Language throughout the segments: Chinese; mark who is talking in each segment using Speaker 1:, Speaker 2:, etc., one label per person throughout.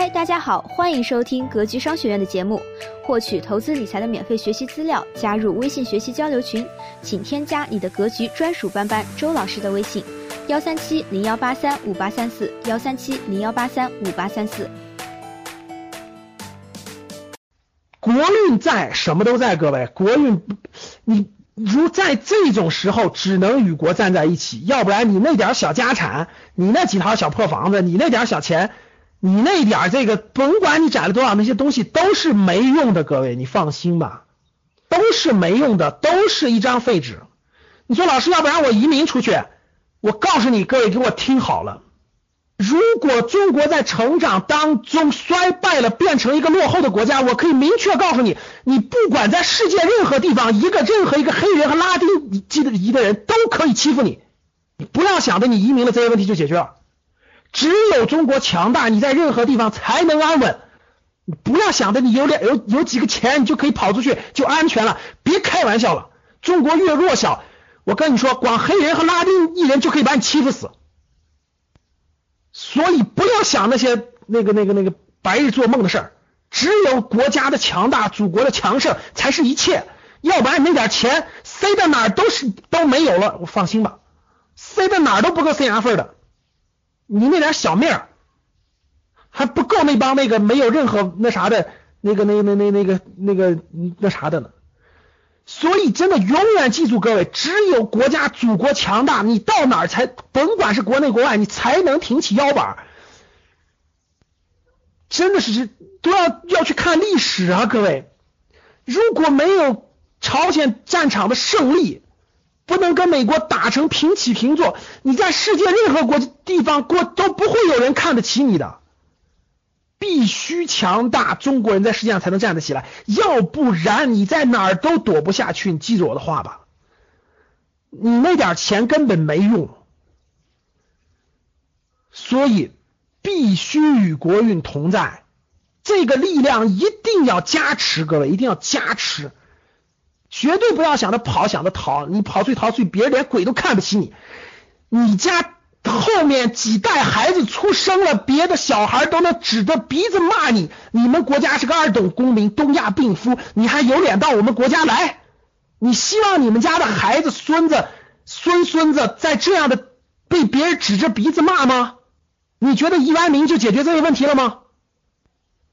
Speaker 1: 嗨，大家好，欢迎收听格局商学院的节目，获取投资理财的免费学习资料，加入微信学习交流群，请添加你的格局专属班班周老师的微信：幺三七零幺八三五八三四，幺三七零幺八三五八三四。
Speaker 2: 国运在，什么都在，各位，国运，你如在这种时候只能与国站在一起，要不然你那点小家产，你那几套小破房子，你那点小钱。你那点这个，甭管你攒了多少，那些东西都是没用的，各位，你放心吧，都是没用的，都是一张废纸。你说老师，要不然我移民出去？我告诉你，各位，给我听好了，如果中国在成长当中衰败了，变成一个落后的国家，我可以明确告诉你，你不管在世界任何地方，一个任何一个黑人和拉丁裔的人都可以欺负你，你不要想着你移民了，这些问题就解决了。只有中国强大，你在任何地方才能安稳。不要想着你有点有有几个钱，你就可以跑出去就安全了，别开玩笑了。中国越弱小，我跟你说，光黑人和拉丁裔人就可以把你欺负死。所以不要想那些那个那个那个白日做梦的事儿。只有国家的强大，祖国的强盛才是一切。要不然你那点钱塞到哪儿都是都没有了。我放心吧，塞到哪儿都不够塞牙缝的。你那点小命儿还不够那帮那个没有任何那啥的那个那那那那个那个那啥的呢？所以真的永远记住，各位，只有国家祖国强大，你到哪儿才甭管是国内国外，你才能挺起腰板。真的是都要要去看历史啊，各位，如果没有朝鲜战场的胜利。不能跟美国打成平起平坐，你在世界任何国地方过都不会有人看得起你的。必须强大，中国人在世界上才能站得起来，要不然你在哪儿都躲不下去。你记住我的话吧，你那点钱根本没用，所以必须与国运同在，这个力量一定要加持，各位一定要加持。绝对不要想着跑，想着逃，你跑出去逃出去，别人连鬼都看不起你。你家后面几代孩子出生了，别的小孩都能指着鼻子骂你。你们国家是个二等公民，东亚病夫，你还有脸到我们国家来？你希望你们家的孩子、孙子、孙孙子在这样的被别人指着鼻子骂吗？你觉得移完民就解决这个问题了吗？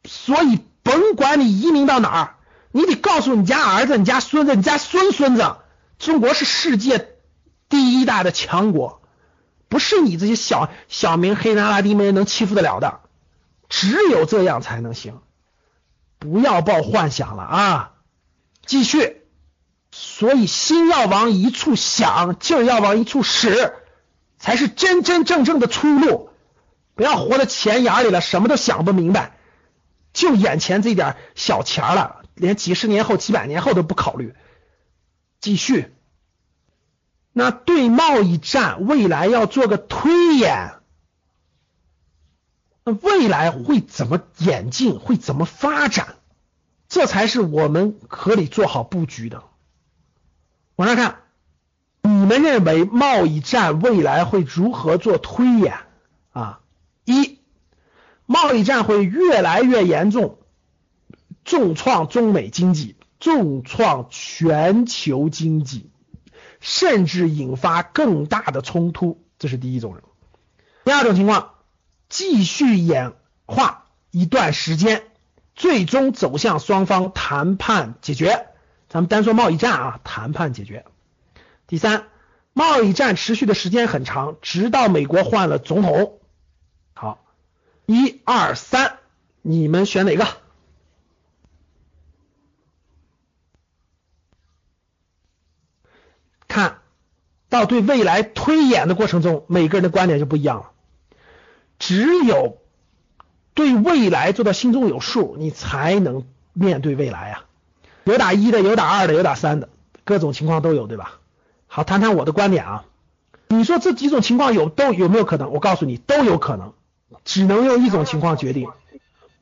Speaker 2: 所以，甭管你移民到哪儿。你得告诉你家儿子、你家孙子、你家孙孙子，中国是世界第一大的强国，不是你这些小小民黑人、阿拉丁人能欺负得了的，只有这样才能行。不要抱幻想了啊！继续，所以心要往一处想，劲儿要往一处使，才是真真正正的出路。不要活在钱眼里了，什么都想不明白，就眼前这点小钱了。连几十年后、几百年后都不考虑，继续。那对贸易战未来要做个推演，那未来会怎么演进？会怎么发展？这才是我们可以做好布局的。往上看，你们认为贸易战未来会如何做推演啊？一，贸易战会越来越严重。重创中美经济，重创全球经济，甚至引发更大的冲突，这是第一种人。第二种情况，继续演化一段时间，最终走向双方谈判解决。咱们单说贸易战啊，谈判解决。第三，贸易战持续的时间很长，直到美国换了总统。好，一二三，你们选哪个？看到对未来推演的过程中，每个人的观点就不一样了。只有对未来做到心中有数，你才能面对未来啊。有打一的，有打二的，有打三的，各种情况都有，对吧？好，谈谈我的观点啊。你说这几种情况有都有没有可能？我告诉你，都有可能，只能用一种情况决定，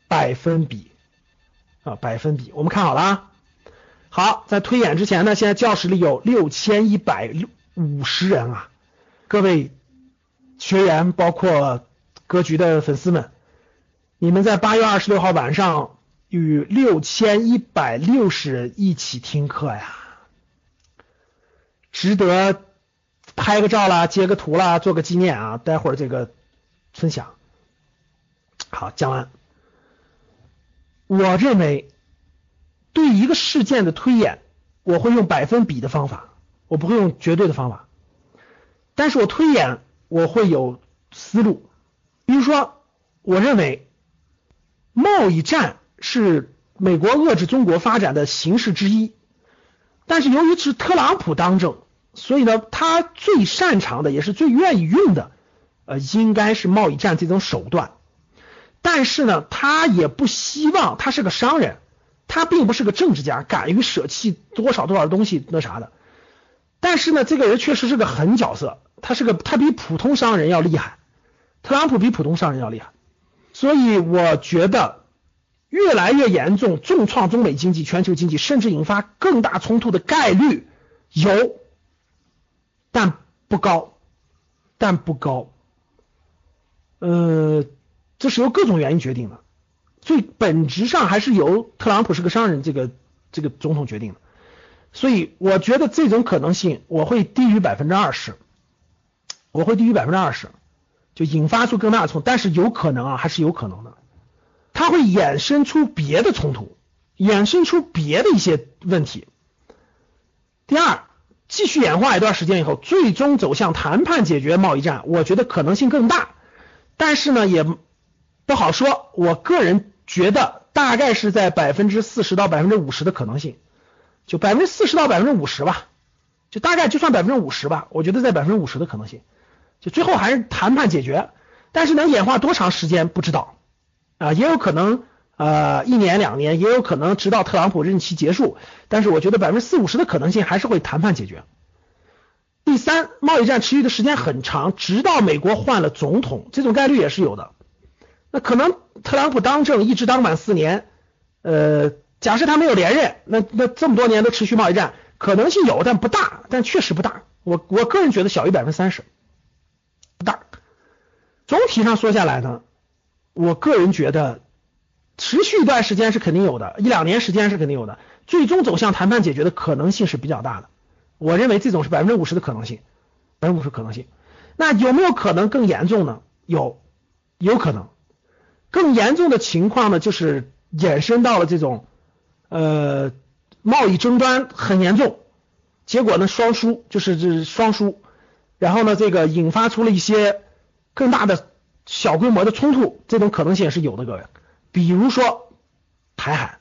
Speaker 2: 百分比啊，百分比。我们看好了啊。好，在推演之前呢，现在教室里有六千一百五十人啊，各位学员包括格局的粉丝们，你们在八月二十六号晚上与六千一百六十人一起听课呀，值得拍个照啦，截个图啦，做个纪念啊！待会儿这个分享。好，讲完。我认为对一个事件的推演，我会用百分比的方法，我不会用绝对的方法。但是我推演我会有思路，比如说，我认为贸易战是美国遏制中国发展的形式之一，但是由于是特朗普当政，所以呢，他最擅长的也是最愿意用的，呃，应该是贸易战这种手段。但是呢，他也不希望，他是个商人，他并不是个政治家，敢于舍弃多少多少东西那啥的。但是呢，这个人确实是个狠角色，他是个他比普通商人要厉害，特朗普比普通商人要厉害。所以我觉得越来越严重，重创中美经济、全球经济，甚至引发更大冲突的概率有，但不高，但不高。呃。这是由各种原因决定的，最本质上还是由特朗普是个商人这个这个总统决定的，所以我觉得这种可能性我会低于百分之二十，我会低于百分之二十，就引发出更大的冲突，但是有可能啊，还是有可能的，它会衍生出别的冲突，衍生出别的一些问题。第二，继续演化一段时间以后，最终走向谈判解决贸易战，我觉得可能性更大，但是呢，也。不好说，我个人觉得大概是在百分之四十到百分之五十的可能性，就百分之四十到百分之五十吧，就大概就算百分之五十吧，我觉得在百分之五十的可能性，就最后还是谈判解决，但是能演化多长时间不知道啊，也有可能呃一年两年，也有可能直到特朗普任期结束，但是我觉得百分之四五十的可能性还是会谈判解决。第三，贸易战持续的时间很长，直到美国换了总统，这种概率也是有的。那可能特朗普当政一直当满四年，呃，假设他没有连任，那那这么多年都持续贸易战，可能性有，但不大，但确实不大。我我个人觉得小于百分之三十，不大。总体上说下来呢，我个人觉得持续一段时间是肯定有的，一两年时间是肯定有的，最终走向谈判解决的可能性是比较大的。我认为这种是百分之五十的可能性，百分之五十可能性。那有没有可能更严重呢？有，有可能。更严重的情况呢，就是衍生到了这种呃贸易争端很严重，结果呢双输，就是这双输，然后呢这个引发出了一些更大的小规模的冲突，这种可能性也是有的，各位，比如说台海，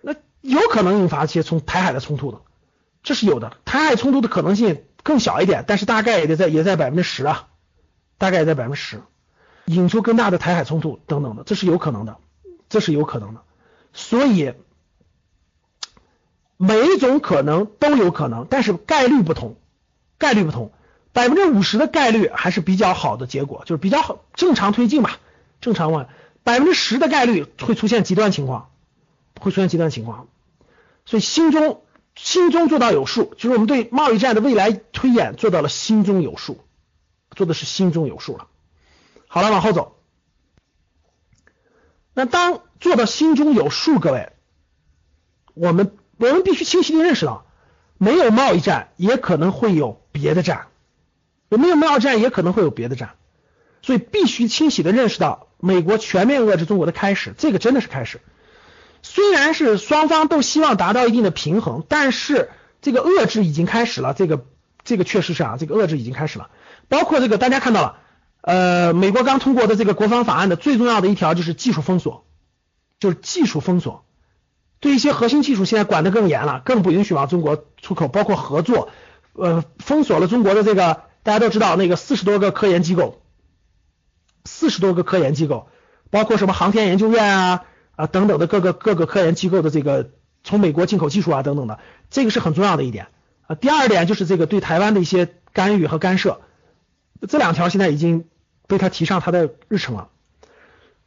Speaker 2: 那有可能引发一些从台海的冲突的，这是有的，台海冲突的可能性更小一点，但是大概也得在也在百分之十啊，大概也在百分之十。引出更大的台海冲突等等的，这是有可能的，这是有可能的。所以每一种可能都有可能，但是概率不同，概率不同。百分之五十的概率还是比较好的结果，就是比较好正常推进吧，正常问。百分之十的概率会出现极端情况，会出现极端情况。所以心中心中做到有数，就是我们对贸易战的未来推演做到了心中有数，做的是心中有数了。好了，往后走。那当做到心中有数，各位，我们我们必须清晰的认识到，没有贸易战也可能会有别的战，有没有贸易战也可能会有别的战，所以必须清晰的认识到，美国全面遏制中国的开始，这个真的是开始。虽然是双方都希望达到一定的平衡，但是这个遏制已经开始了，这个这个确实是啊，这个遏制已经开始了，包括这个大家看到了。呃，美国刚通过的这个国防法案的最重要的一条就是技术封锁，就是技术封锁，对一些核心技术现在管得更严了，更不允许往中国出口，包括合作，呃，封锁了中国的这个大家都知道那个四十多个科研机构，四十多个科研机构，包括什么航天研究院啊啊等等的各个各个科研机构的这个从美国进口技术啊等等的，这个是很重要的一点啊。第二点就是这个对台湾的一些干预和干涉，这两条现在已经。被他提上他的日程了，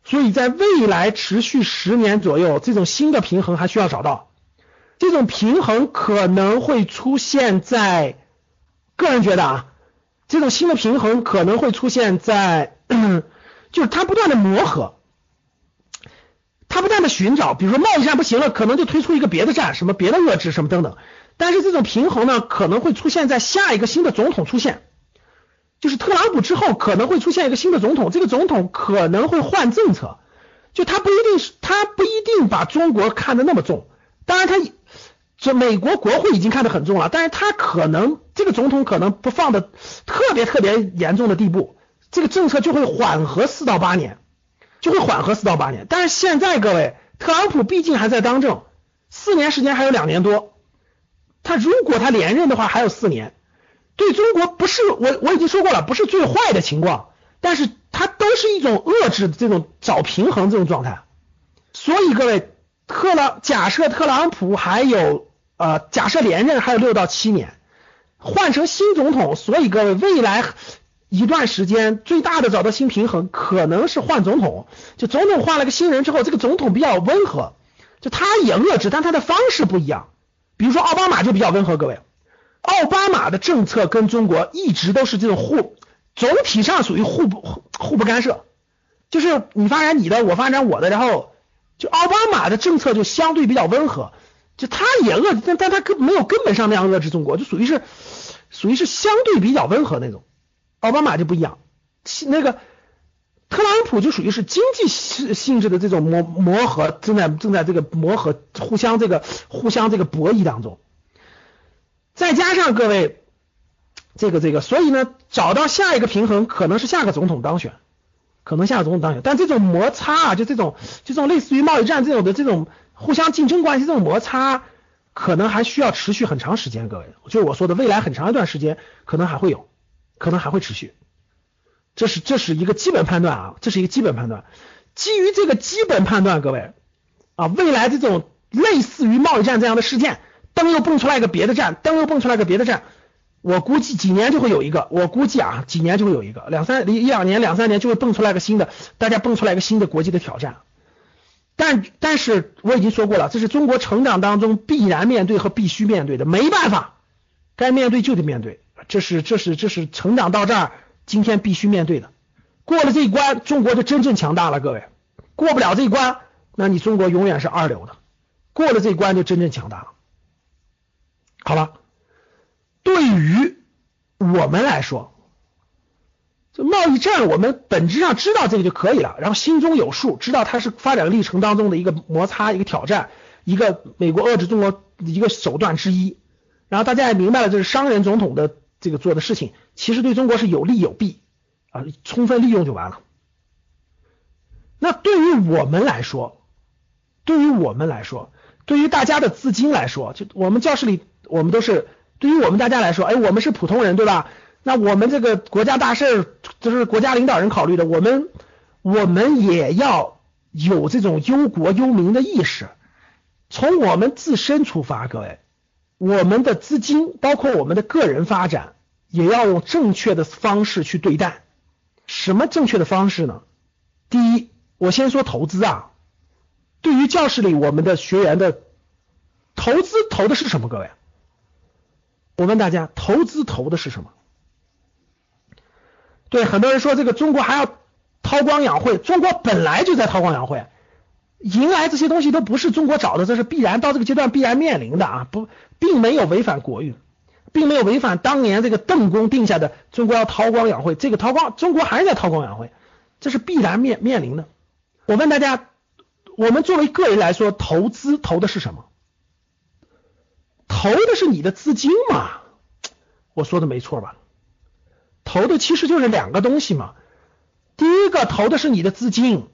Speaker 2: 所以在未来持续十年左右，这种新的平衡还需要找到。这种平衡可能会出现在，个人觉得啊，这种新的平衡可能会出现在，就是他不断的磨合，他不断的寻找，比如说贸易战不行了，可能就推出一个别的战，什么别的遏制什么等等。但是这种平衡呢，可能会出现在下一个新的总统出现，就是特朗普之后可能会出现一个新的总统，这个总统可能会换政策，就他不一定是他不一定把中国看得那么重，当然他这美国国会已经看得很重了，但是他可能这个总统可能不放的特别特别严重的地步，这个政策就会缓和四到八年，就会缓和四到八年。但是现在各位，特朗普毕竟还在当政，四年时间还有两年多。他如果他连任的话，还有四年，对中国不是我我已经说过了，不是最坏的情况，但是它都是一种遏制这种找平衡这种状态。所以各位，特朗假设特朗普还有呃假设连任还有六到七年，换成新总统，所以各位未来一段时间最大的找到新平衡可能是换总统，就总统换了个新人之后，这个总统比较温和，就他也遏制，但他的方式不一样。比如说奥巴马就比较温和，各位，奥巴马的政策跟中国一直都是这种互，总体上属于互不互不干涉，就是你发展你的，我发展我的，然后就奥巴马的政策就相对比较温和，就他也遏，但但他根没有根本上那样遏制中国，就属于是属于是相对比较温和那种，奥巴马就不一样，那个特朗普就属于是经济性性质的这种磨磨合，正在正在这个磨合，互相这个。互相这个博弈当中，再加上各位这个这个，所以呢，找到下一个平衡可能是下个总统当选，可能下个总统当选，但这种摩擦啊，就这种就这种类似于贸易战这种的这种互相竞争关系，这种摩擦可能还需要持续很长时间。各位，就我说的未来很长一段时间可能还会有，可能还会持续。这是这是一个基本判断啊，这是一个基本判断。基于这个基本判断，各位啊，未来这种。类似于贸易战这样的事件，灯又蹦出来一个别的站，灯又蹦出来个别的站，我估计几年就会有一个，我估计啊，几年就会有一个，两三一两年两三年就会蹦出来个新的，大家蹦出来一个新的国际的挑战。但但是我已经说过了，这是中国成长当中必然面对和必须面对的，没办法，该面对就得面对，这是这是这是成长到这儿今天必须面对的。过了这一关，中国就真正强大了，各位。过不了这一关，那你中国永远是二流的。过了这一关就真正强大了，好了，对于我们来说，这贸易战我们本质上知道这个就可以了，然后心中有数，知道它是发展历程当中的一个摩擦、一个挑战、一个美国遏制中国一个手段之一，然后大家也明白了这是商人总统的这个做的事情，其实对中国是有利有弊啊，充分利用就完了。那对于我们来说，对于我们来说。对于大家的资金来说，就我们教室里，我们都是对于我们大家来说，哎，我们是普通人，对吧？那我们这个国家大事就是国家领导人考虑的，我们我们也要有这种忧国忧民的意识。从我们自身出发，各位，我们的资金包括我们的个人发展，也要用正确的方式去对待。什么正确的方式呢？第一，我先说投资啊。对于教室里我们的学员的投资投的是什么？各位，我问大家，投资投的是什么？对，很多人说这个中国还要韬光养晦，中国本来就在韬光养晦，迎来这些东西都不是中国找的，这是必然到这个阶段必然面临的啊，不，并没有违反国运，并没有违反当年这个邓公定下的中国要韬光养晦，这个韬光，中国还是在韬光养晦，这是必然面面临的。我问大家。我们作为个人来说，投资投的是什么？投的是你的资金嘛？我说的没错吧？投的其实就是两个东西嘛。第一个投的是你的资金，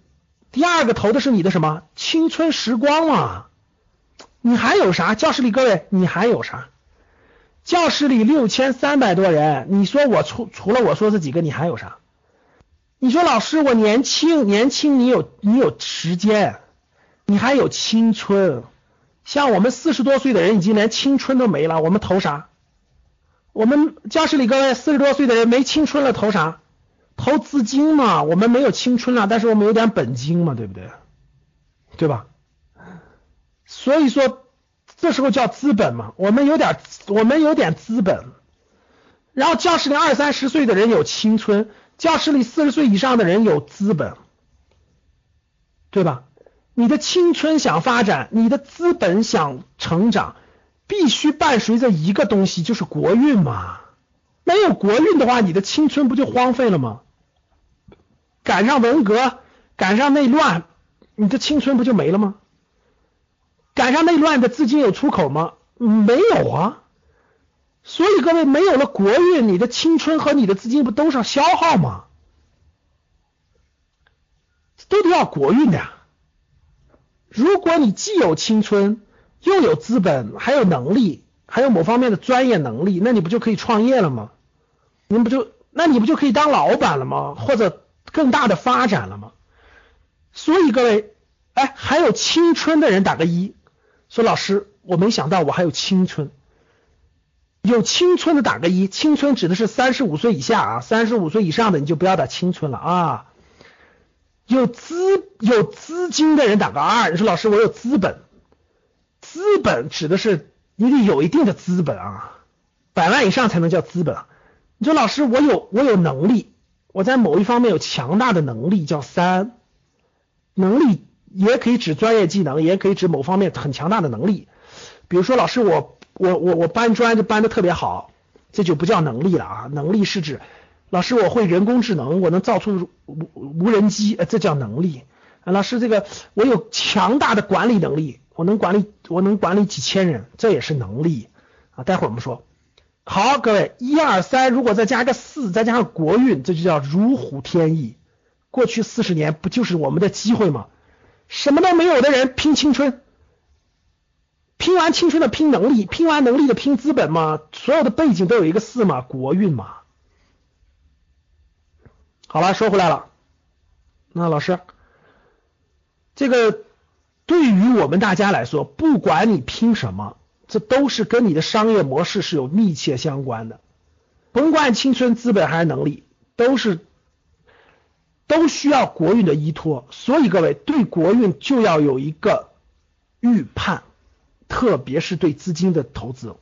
Speaker 2: 第二个投的是你的什么青春时光嘛？你还有啥？教室里各位，你还有啥？教室里六千三百多人，你说我除除了我说这几个，你还有啥？你说老师，我年轻，年轻，你有你有时间。你还有青春，像我们四十多岁的人已经连青春都没了，我们投啥？我们教室里各位四十多岁的人没青春了，投啥？投资金嘛。我们没有青春了，但是我们有点本金嘛，对不对？对吧？所以说这时候叫资本嘛。我们有点，我们有点资本。然后教室里二三十岁的人有青春，教室里四十岁以上的人有资本，对吧？你的青春想发展，你的资本想成长，必须伴随着一个东西，就是国运嘛。没有国运的话，你的青春不就荒废了吗？赶上文革，赶上内乱，你的青春不就没了吗？赶上内乱的资金有出口吗？没有啊。所以各位，没有了国运，你的青春和你的资金不都是消耗吗？都得要国运的呀。如果你既有青春，又有资本，还有能力，还有某方面的专业能力，那你不就可以创业了吗？你不就，那你不就可以当老板了吗？或者更大的发展了吗？所以各位，哎，还有青春的人打个一，说老师，我没想到我还有青春。有青春的打个一，青春指的是三十五岁以下啊，三十五岁以上的你就不要打青春了啊。有资有资金的人打个二，你说老师我有资本，资本指的是你得有一定的资本啊，百万以上才能叫资本。你说老师我有我有能力，我在某一方面有强大的能力叫三，能力也可以指专业技能，也可以指某方面很强大的能力。比如说老师我。我我我搬砖就搬的特别好，这就不叫能力了啊！能力是指老师我会人工智能，我能造出无无人机，呃这叫能力。老师这个我有强大的管理能力，我能管理我能管理几千人，这也是能力啊！待会儿我们说。好，各位一二三，如果再加个四，再加上国运，这就叫如虎添翼。过去四十年不就是我们的机会吗？什么都没有的人拼青春。拼完青春的拼能力，拼完能力的拼资本嘛，所有的背景都有一个四嘛，国运嘛。好了，说回来了，那老师，这个对于我们大家来说，不管你拼什么，这都是跟你的商业模式是有密切相关的，甭管青春、资本还是能力，都是都需要国运的依托。所以各位对国运就要有一个预判。特别是对资金的投资，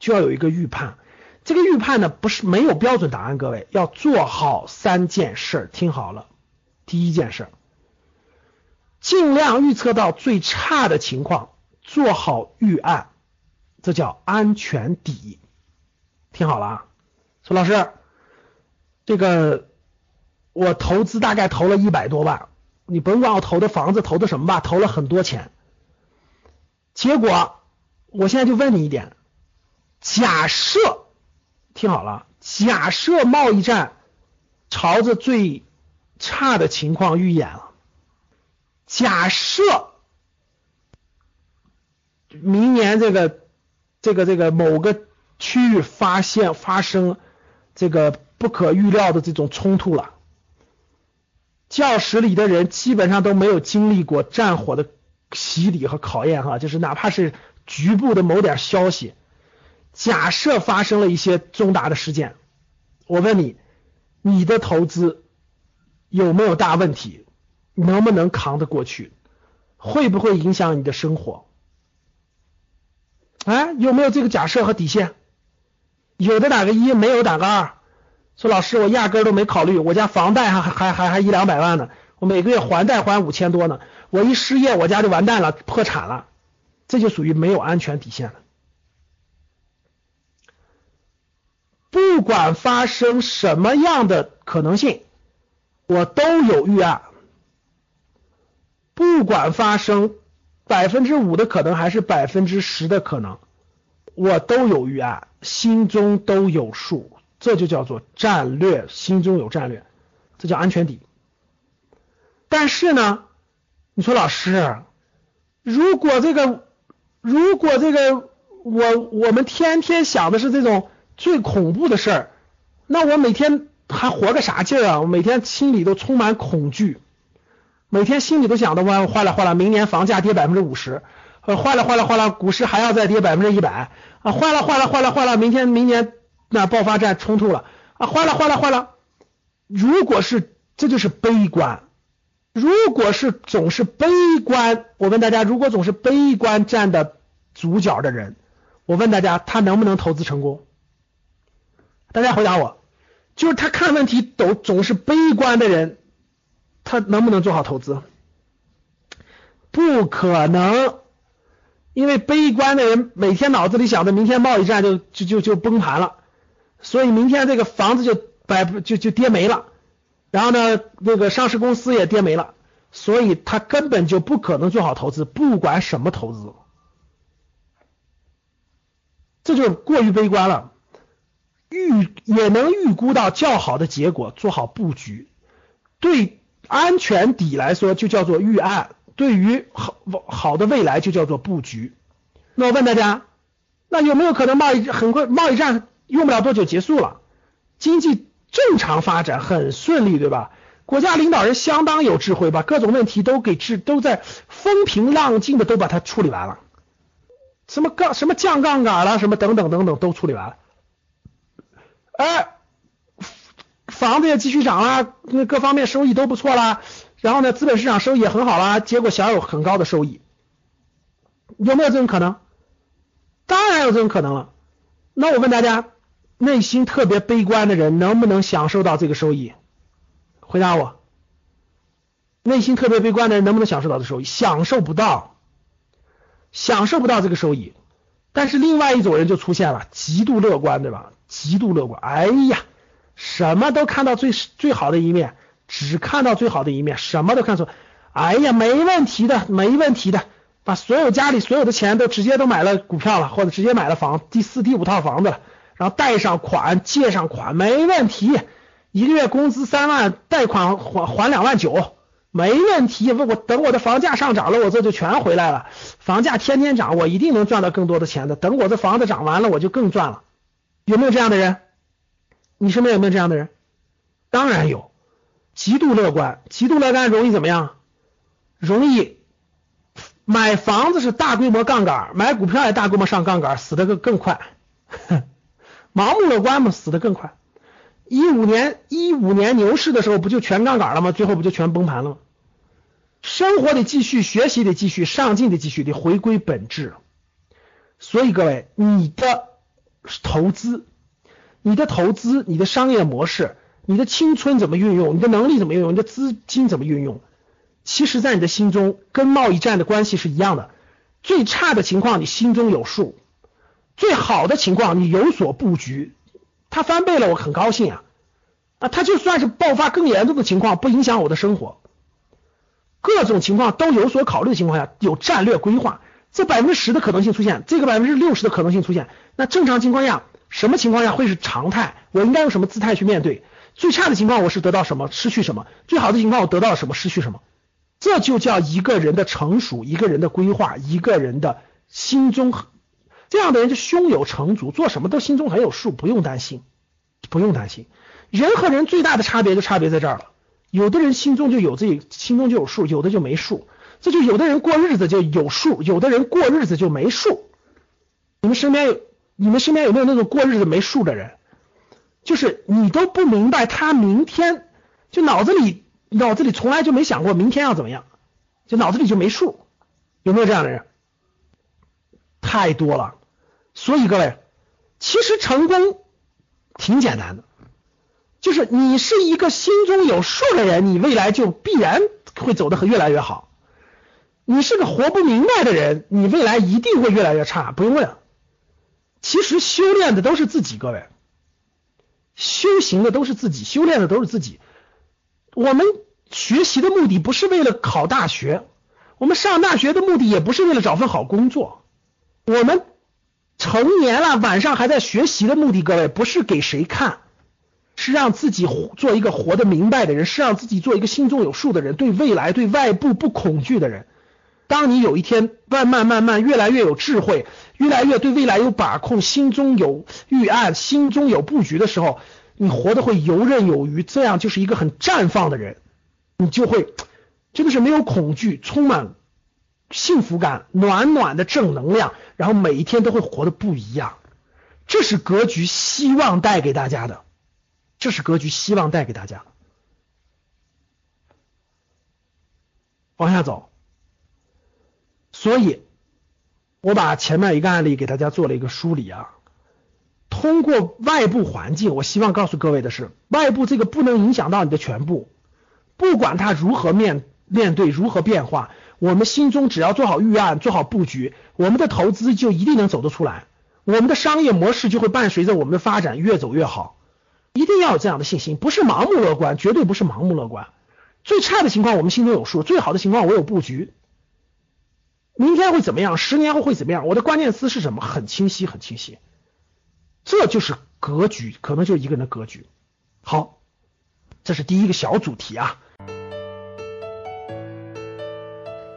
Speaker 2: 就要有一个预判。这个预判呢，不是没有标准答案。各位要做好三件事，听好了。第一件事，尽量预测到最差的情况，做好预案，这叫安全底。听好了啊，说老师，这个我投资大概投了一百多万，你甭管我投的房子投的什么吧，投了很多钱。结果，我现在就问你一点：假设，听好了，假设贸易战朝着最差的情况预演了，假设明年这个这个这个某个区域发现发生这个不可预料的这种冲突了，教室里的人基本上都没有经历过战火的。洗礼和考验哈，就是哪怕是局部的某点消息，假设发生了一些重大的事件，我问你，你的投资有没有大问题？能不能扛得过去？会不会影响你的生活？哎，有没有这个假设和底线？有的打个一，没有打个二。说老师，我压根都没考虑，我家房贷还还还还一两百万呢，我每个月还贷还五千多呢。我一失业，我家就完蛋了，破产了，这就属于没有安全底线了。不管发生什么样的可能性，我都有预案。不管发生百分之五的可能还是百分之十的可能，我都有预案，心中都有数，这就叫做战略，心中有战略，这叫安全底。但是呢？你说老师，如果这个，如果这个，我我们天天想的是这种最恐怖的事儿，那我每天还活个啥劲儿啊？我每天心里都充满恐惧，每天心里都想的哇，坏了坏了，明年房价跌百分之五十，呃，坏了坏了坏了，股市还要再跌百分之一百啊，坏了坏了坏了坏了，明天明年那爆发战冲突了啊，坏了坏了坏了，如果是这就是悲观。如果是总是悲观，我问大家，如果总是悲观站的主角的人，我问大家，他能不能投资成功？大家回答我，就是他看问题都总是悲观的人，他能不能做好投资？不可能，因为悲观的人每天脑子里想着明天贸易战就就就就崩盘了，所以明天这个房子就摆就就跌没了，然后呢，那个上市公司也跌没了，所以他根本就不可能做好投资，不管什么投资，这就过于悲观了。也能预估到较好的结果，做好布局。对安全底来说，就叫做预案；对于好好的未来，就叫做布局。那我问大家，那有没有可能贸易很快贸易战用不了多久结束了，经济正常发展很顺利，对吧？国家领导人相当有智慧，把各种问题都给治，都在风平浪静的都把它处理完了。什么杠什么降杠杆了，什么等等等等都处理完了。哎，房子也继续涨啦，那各方面收益都不错啦，然后呢，资本市场收益也很好啦，结果享有很高的收益，有没有这种可能？当然有这种可能了。那我问大家，内心特别悲观的人能不能享受到这个收益？回答我，内心特别悲观的人能不能享受到这收益？享受不到，享受不到这个收益。但是另外一种人就出现了，极度乐观，对吧？极度乐观，哎呀，什么都看到最最好的一面，只看到最好的一面，什么都看错。哎呀，没问题的，没问题的，把所有家里所有的钱都直接都买了股票了，或者直接买了房，第四、第五套房子了，然后贷上款，借上款，没问题。一个月工资三万，贷款还还两万九，没问题。我我等我的房价上涨了，我这就全回来了。房价天天涨，我一定能赚到更多的钱的。等我这房子涨完了，我就更赚了。有没有这样的人？你身边有没有这样的人？当然有，极度乐观，极度乐观容易怎么样？容易买房子是大规模杠杆，买股票也大规模上杠杆，死的更更快。盲目乐观嘛，死的更快。一五年一五年牛市的时候不就全杠杆了吗？最后不就全崩盘了吗？生活得继续，学习得继续，上进得继续，得回归本质。所以各位，你的。投资，你的投资，你的商业模式，你的青春怎么运用，你的能力怎么运用，你的资金怎么运用？其实，在你的心中，跟贸易战的关系是一样的。最差的情况，你心中有数；最好的情况，你有所布局。它翻倍了，我很高兴啊！啊，它就算是爆发更严重的情况，不影响我的生活。各种情况都有所考虑的情况下，有战略规划。这百分之十的可能性出现，这个百分之六十的可能性出现，那正常情况下，什么情况下会是常态？我应该用什么姿态去面对？最差的情况我是得到什么，失去什么？最好的情况我得到了什么，失去什么？这就叫一个人的成熟，一个人的规划，一个人的心中，这样的人就胸有成竹，做什么都心中很有数，不用担心，不用担心。人和人最大的差别就差别在这儿了，有的人心中就有自己，心中就有数，有的就没数。这就有的人过日子就有数，有的人过日子就没数。你们身边有你们身边有没有那种过日子没数的人？就是你都不明白他明天就脑子里脑子里从来就没想过明天要怎么样，就脑子里就没数。有没有这样的人？太多了。所以各位，其实成功挺简单的，就是你是一个心中有数的人，你未来就必然会走得越来越好。你是个活不明白的人，你未来一定会越来越差，不用问。其实修炼的都是自己，各位，修行的都是自己，修炼的都是自己。我们学习的目的不是为了考大学，我们上大学的目的也不是为了找份好工作。我们成年了，晚上还在学习的目的，各位不是给谁看，是让自己做一个活得明白的人，是让自己做一个心中有数的人，对未来、对外部不恐惧的人。当你有一天慢慢慢慢越来越有智慧，越来越对未来有把控，心中有预案，心中有布局的时候，你活得会游刃有余，这样就是一个很绽放的人，你就会真的是没有恐惧，充满幸福感，暖暖的正能量，然后每一天都会活得不一样。这是格局希望带给大家的，这是格局希望带给大家的。往下走。所以，我把前面一个案例给大家做了一个梳理啊。通过外部环境，我希望告诉各位的是，外部这个不能影响到你的全部，不管它如何面面对，如何变化，我们心中只要做好预案、做好布局，我们的投资就一定能走得出来，我们的商业模式就会伴随着我们的发展越走越好。一定要有这样的信心，不是盲目乐观，绝对不是盲目乐观。最差的情况我们心中有数，最好的情况我有布局。明天会怎么样？十年后会怎么样？我的关键词是什么？很清晰，很清晰。这就是格局，可能就一个人的格局。好，这是第一个小主题啊。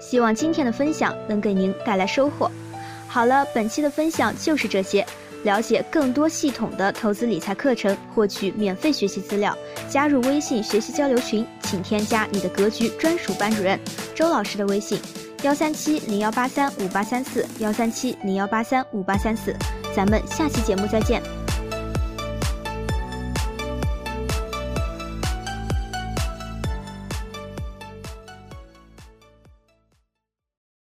Speaker 1: 希望今天的分享能给您带来收获。好了，本期的分享就是这些。了解更多系统的投资理财课程，获取免费学习资料，加入微信学习交流群，请添加你的格局专属班主任周老师的微信：幺三七零幺八三五八三四幺三七零幺八三五八三四。咱们下期节目再见。